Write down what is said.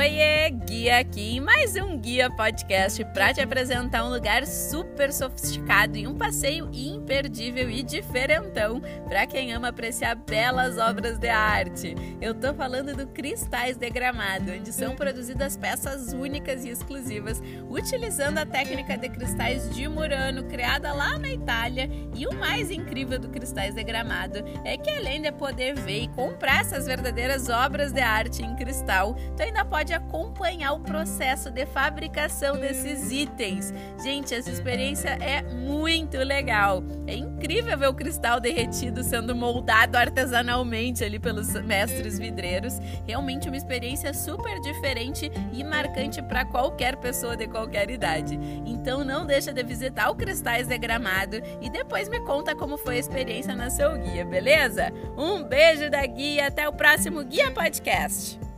Oiê, Guia aqui em mais um Guia Podcast para te apresentar um lugar super sofisticado e um passeio imperdível e diferentão para quem ama apreciar belas obras de arte. Eu tô falando do Cristais de Gramado, onde são produzidas peças únicas e exclusivas, utilizando a técnica de cristais de Murano, criada lá na Itália. E o mais incrível do Cristais de Gramado é que além de poder ver e comprar essas verdadeiras obras de arte em cristal, tu ainda pode pode acompanhar o processo de fabricação desses itens. Gente, essa experiência é muito legal. É incrível ver o cristal derretido sendo moldado artesanalmente ali pelos mestres vidreiros. Realmente uma experiência super diferente e marcante para qualquer pessoa de qualquer idade. Então não deixa de visitar o Cristais de Gramado e depois me conta como foi a experiência na seu guia, beleza? Um beijo da guia, até o próximo Guia Podcast.